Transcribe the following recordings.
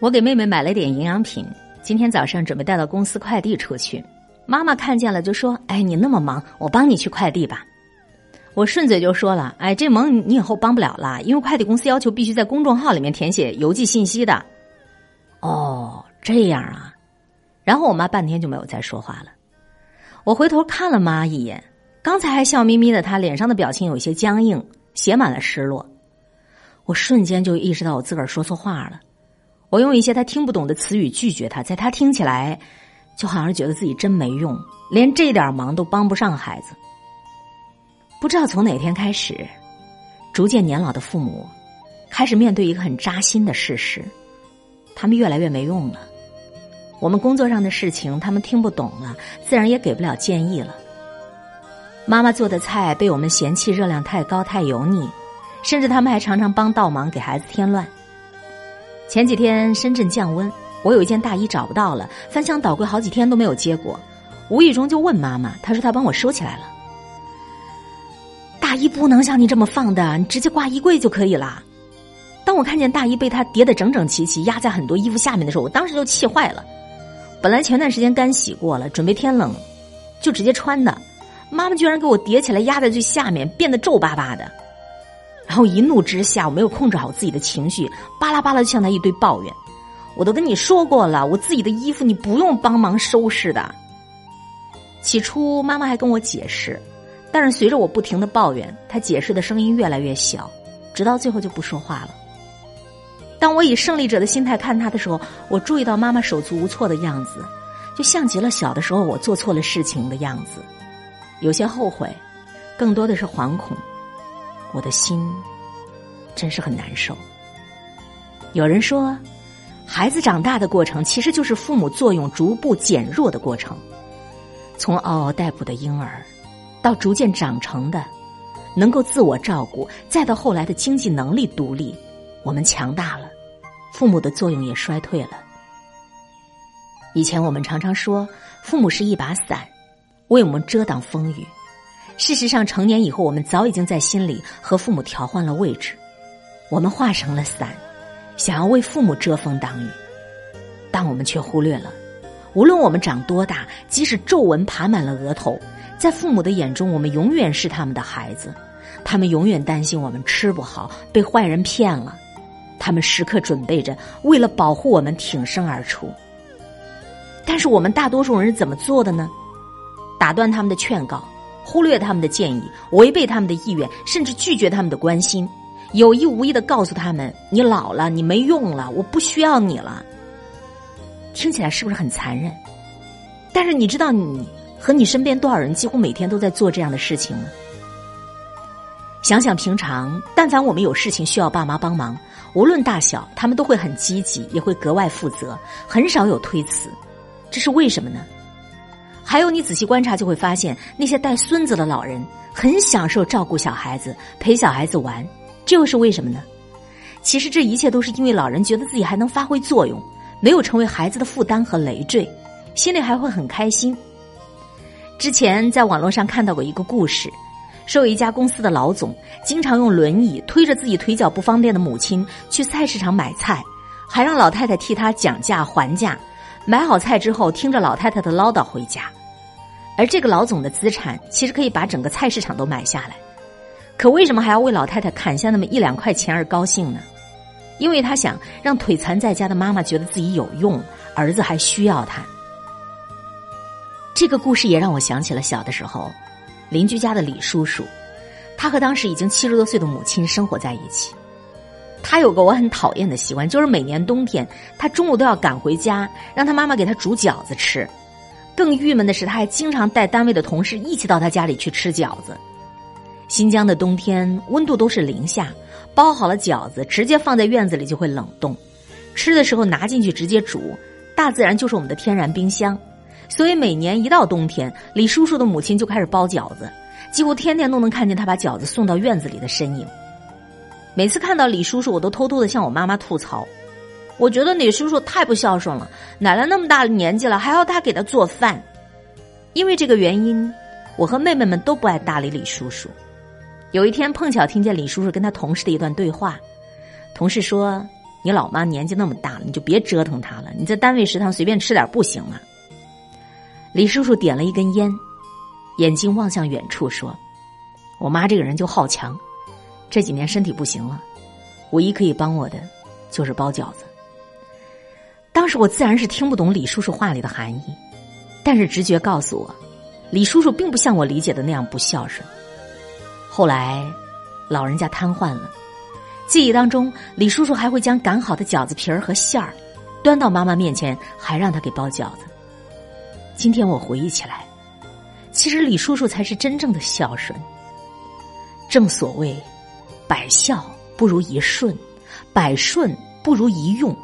我给妹妹买了点营养品，今天早上准备带到公司快递出去。妈妈看见了就说：“哎，你那么忙，我帮你去快递吧。”我顺嘴就说了：“哎，这忙你以后帮不了了，因为快递公司要求必须在公众号里面填写邮寄信息的。”哦，这样啊。然后我妈半天就没有再说话了。我回头看了妈一眼，刚才还笑眯眯的她，脸上的表情有些僵硬，写满了失落。我瞬间就意识到我自个儿说错话了。我用一些他听不懂的词语拒绝他，在他听起来，就好像觉得自己真没用，连这点忙都帮不上孩子。不知道从哪天开始，逐渐年老的父母开始面对一个很扎心的事实：他们越来越没用了。我们工作上的事情他们听不懂了，自然也给不了建议了。妈妈做的菜被我们嫌弃热量太高、太油腻，甚至他们还常常帮倒忙，给孩子添乱。前几天深圳降温，我有一件大衣找不到了，翻箱倒柜好几天都没有结果，无意中就问妈妈，她说她帮我收起来了。大衣不能像你这么放的，你直接挂衣柜就可以了。当我看见大衣被他叠得整整齐齐，压在很多衣服下面的时候，我当时就气坏了。本来前段时间干洗过了，准备天冷就直接穿的，妈妈居然给我叠起来压在最下面，变得皱巴巴的。然后一怒之下，我没有控制好自己的情绪，巴拉巴拉就向他一堆抱怨。我都跟你说过了，我自己的衣服你不用帮忙收拾的。起初妈妈还跟我解释，但是随着我不停的抱怨，她解释的声音越来越小，直到最后就不说话了。当我以胜利者的心态看他的时候，我注意到妈妈手足无措的样子，就像极了小的时候我做错了事情的样子，有些后悔，更多的是惶恐。我的心真是很难受。有人说，孩子长大的过程其实就是父母作用逐步减弱的过程。从嗷嗷待哺的婴儿，到逐渐长成的能够自我照顾，再到后来的经济能力独立，我们强大了，父母的作用也衰退了。以前我们常常说，父母是一把伞，为我们遮挡风雨。事实上，成年以后，我们早已经在心里和父母调换了位置，我们化成了伞，想要为父母遮风挡雨，但我们却忽略了，无论我们长多大，即使皱纹爬满了额头，在父母的眼中，我们永远是他们的孩子，他们永远担心我们吃不好，被坏人骗了，他们时刻准备着为了保护我们挺身而出。但是我们大多数人是怎么做的呢？打断他们的劝告。忽略他们的建议，违背他们的意愿，甚至拒绝他们的关心，有意无意的告诉他们：“你老了，你没用了，我不需要你了。”听起来是不是很残忍？但是你知道，你和你身边多少人几乎每天都在做这样的事情吗？想想平常，但凡我们有事情需要爸妈帮忙，无论大小，他们都会很积极，也会格外负责，很少有推辞。这是为什么呢？还有，你仔细观察就会发现，那些带孙子的老人很享受照顾小孩子、陪小孩子玩，这又是为什么呢？其实这一切都是因为老人觉得自己还能发挥作用，没有成为孩子的负担和累赘，心里还会很开心。之前在网络上看到过一个故事，说有一家公司的老总经常用轮椅推着自己腿脚不方便的母亲去菜市场买菜，还让老太太替他讲价还价，买好菜之后听着老太太的唠叨回家。而这个老总的资产其实可以把整个菜市场都买下来，可为什么还要为老太太砍下那么一两块钱而高兴呢？因为他想让腿残在家的妈妈觉得自己有用，儿子还需要他。这个故事也让我想起了小的时候，邻居家的李叔叔，他和当时已经七十多岁的母亲生活在一起。他有个我很讨厌的习惯，就是每年冬天他中午都要赶回家，让他妈妈给他煮饺子吃。更郁闷的是，他还经常带单位的同事一起到他家里去吃饺子。新疆的冬天温度都是零下，包好了饺子直接放在院子里就会冷冻，吃的时候拿进去直接煮。大自然就是我们的天然冰箱，所以每年一到冬天，李叔叔的母亲就开始包饺子，几乎天天都能看见他把饺子送到院子里的身影。每次看到李叔叔，我都偷偷的向我妈妈吐槽。我觉得李叔叔太不孝顺了，奶奶那么大的年纪了，还要他给他做饭。因为这个原因，我和妹妹们都不爱搭理李叔叔。有一天碰巧听见李叔叔跟他同事的一段对话，同事说：“你老妈年纪那么大了，你就别折腾她了。你在单位食堂随便吃点不行吗？”李叔叔点了一根烟，眼睛望向远处说：“我妈这个人就好强，这几年身体不行了，唯一可以帮我的就是包饺子。”当时我自然是听不懂李叔叔话里的含义，但是直觉告诉我，李叔叔并不像我理解的那样不孝顺。后来，老人家瘫痪了，记忆当中，李叔叔还会将擀好的饺子皮儿和馅儿端到妈妈面前，还让她给包饺子。今天我回忆起来，其实李叔叔才是真正的孝顺。正所谓，百孝不如一顺，百顺不如一用。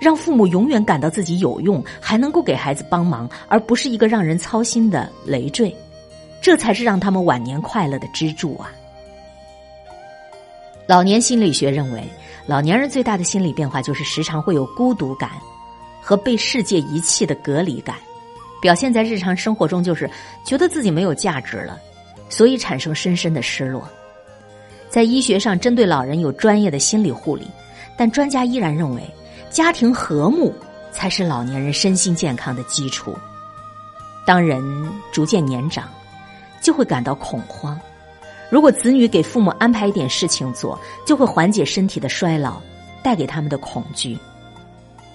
让父母永远感到自己有用，还能够给孩子帮忙，而不是一个让人操心的累赘，这才是让他们晚年快乐的支柱啊！老年心理学认为，老年人最大的心理变化就是时常会有孤独感和被世界遗弃的隔离感，表现在日常生活中就是觉得自己没有价值了，所以产生深深的失落。在医学上，针对老人有专业的心理护理，但专家依然认为。家庭和睦才是老年人身心健康的基础。当人逐渐年长，就会感到恐慌。如果子女给父母安排一点事情做，就会缓解身体的衰老带给他们的恐惧。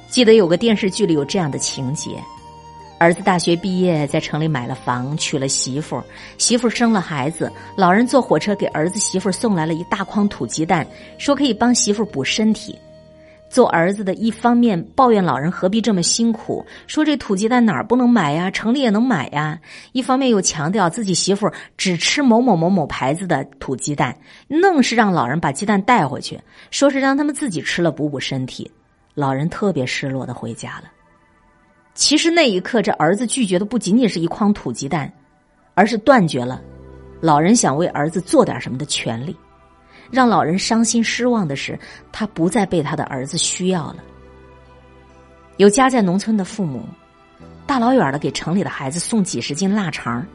记得有个电视剧里有这样的情节：儿子大学毕业，在城里买了房，娶了媳妇，媳妇生了孩子，老人坐火车给儿子媳妇送来了一大筐土鸡蛋，说可以帮媳妇补身体。做儿子的，一方面抱怨老人何必这么辛苦，说这土鸡蛋哪儿不能买呀，城里也能买呀；一方面又强调自己媳妇只吃某某某某牌子的土鸡蛋，愣是让老人把鸡蛋带回去，说是让他们自己吃了补补身体。老人特别失落的回家了。其实那一刻，这儿子拒绝的不仅仅是一筐土鸡蛋，而是断绝了老人想为儿子做点什么的权利。让老人伤心失望的是，他不再被他的儿子需要了。有家在农村的父母，大老远的给城里的孩子送几十斤腊肠，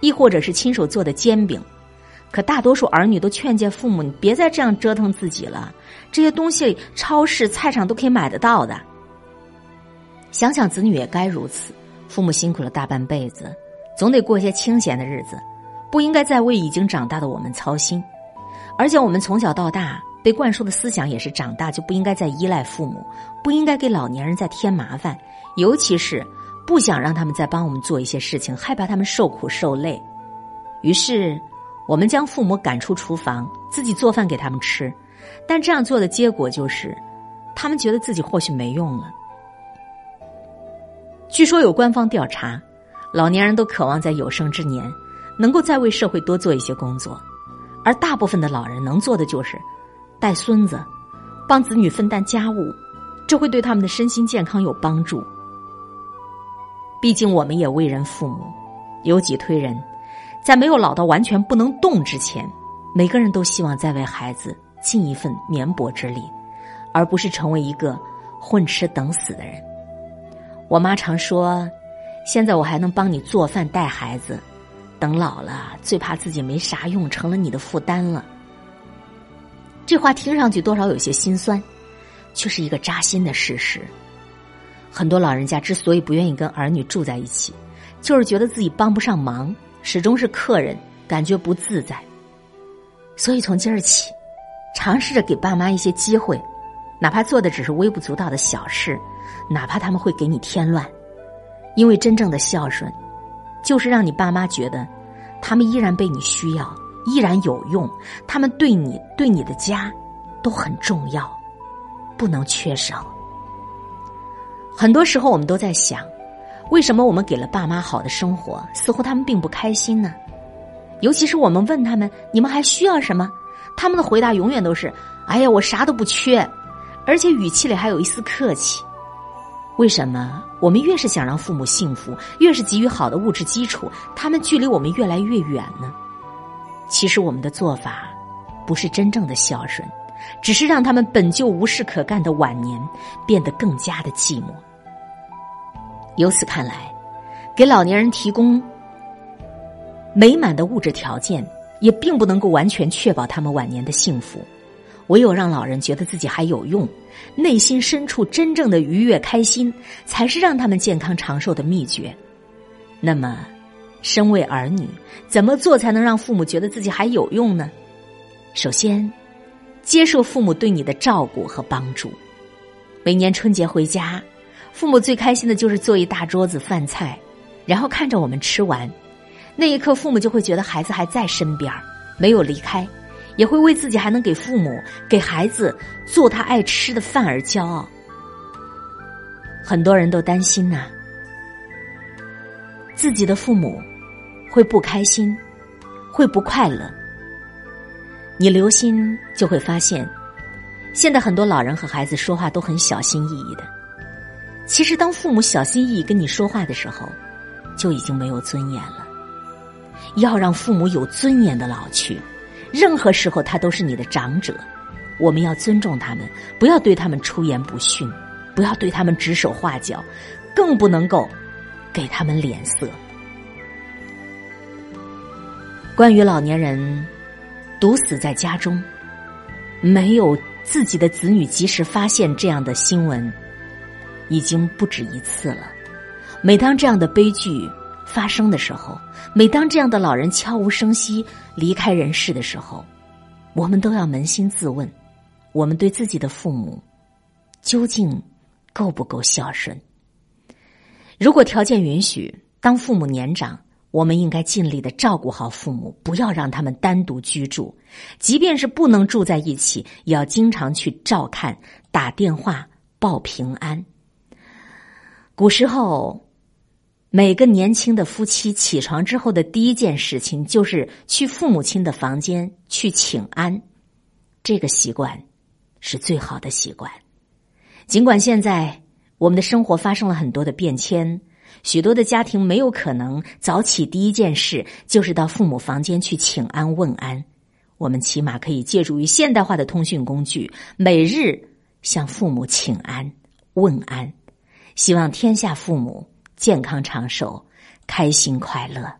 亦或者是亲手做的煎饼，可大多数儿女都劝诫父母：“你别再这样折腾自己了，这些东西超市、菜场都可以买得到的。”想想子女也该如此，父母辛苦了大半辈子，总得过些清闲的日子，不应该再为已经长大的我们操心。而且我们从小到大被灌输的思想也是：长大就不应该再依赖父母，不应该给老年人再添麻烦，尤其是不想让他们再帮我们做一些事情，害怕他们受苦受累。于是，我们将父母赶出厨房，自己做饭给他们吃。但这样做的结果就是，他们觉得自己或许没用了。据说有官方调查，老年人都渴望在有生之年，能够再为社会多做一些工作。而大部分的老人能做的就是带孙子、帮子女分担家务，这会对他们的身心健康有帮助。毕竟我们也为人父母，有己推人，在没有老到完全不能动之前，每个人都希望再为孩子尽一份绵薄之力，而不是成为一个混吃等死的人。我妈常说：“现在我还能帮你做饭、带孩子。”等老了，最怕自己没啥用，成了你的负担了。这话听上去多少有些心酸，却是一个扎心的事实。很多老人家之所以不愿意跟儿女住在一起，就是觉得自己帮不上忙，始终是客人，感觉不自在。所以从今儿起，尝试着给爸妈一些机会，哪怕做的只是微不足道的小事，哪怕他们会给你添乱，因为真正的孝顺。就是让你爸妈觉得，他们依然被你需要，依然有用，他们对你、对你的家都很重要，不能缺少。很多时候，我们都在想，为什么我们给了爸妈好的生活，似乎他们并不开心呢？尤其是我们问他们：“你们还需要什么？”他们的回答永远都是：“哎呀，我啥都不缺。”而且语气里还有一丝客气。为什么我们越是想让父母幸福，越是给予好的物质基础，他们距离我们越来越远呢？其实我们的做法不是真正的孝顺，只是让他们本就无事可干的晚年变得更加的寂寞。由此看来，给老年人提供美满的物质条件，也并不能够完全确保他们晚年的幸福。唯有让老人觉得自己还有用，内心深处真正的愉悦开心，才是让他们健康长寿的秘诀。那么，身为儿女，怎么做才能让父母觉得自己还有用呢？首先，接受父母对你的照顾和帮助。每年春节回家，父母最开心的就是做一大桌子饭菜，然后看着我们吃完，那一刻，父母就会觉得孩子还在身边没有离开。也会为自己还能给父母、给孩子做他爱吃的饭而骄傲。很多人都担心呐，自己的父母会不开心，会不快乐。你留心就会发现，现在很多老人和孩子说话都很小心翼翼的。其实，当父母小心翼翼跟你说话的时候，就已经没有尊严了。要让父母有尊严的老去。任何时候，他都是你的长者，我们要尊重他们，不要对他们出言不逊，不要对他们指手画脚，更不能够给他们脸色。关于老年人毒死在家中，没有自己的子女及时发现这样的新闻，已经不止一次了。每当这样的悲剧，发生的时候，每当这样的老人悄无声息离开人世的时候，我们都要扪心自问：我们对自己的父母究竟够不够孝顺？如果条件允许，当父母年长，我们应该尽力的照顾好父母，不要让他们单独居住，即便是不能住在一起，也要经常去照看、打电话报平安。古时候。每个年轻的夫妻起床之后的第一件事情，就是去父母亲的房间去请安。这个习惯是最好的习惯。尽管现在我们的生活发生了很多的变迁，许多的家庭没有可能早起第一件事就是到父母房间去请安问安。我们起码可以借助于现代化的通讯工具，每日向父母请安问安。希望天下父母。健康长寿，开心快乐。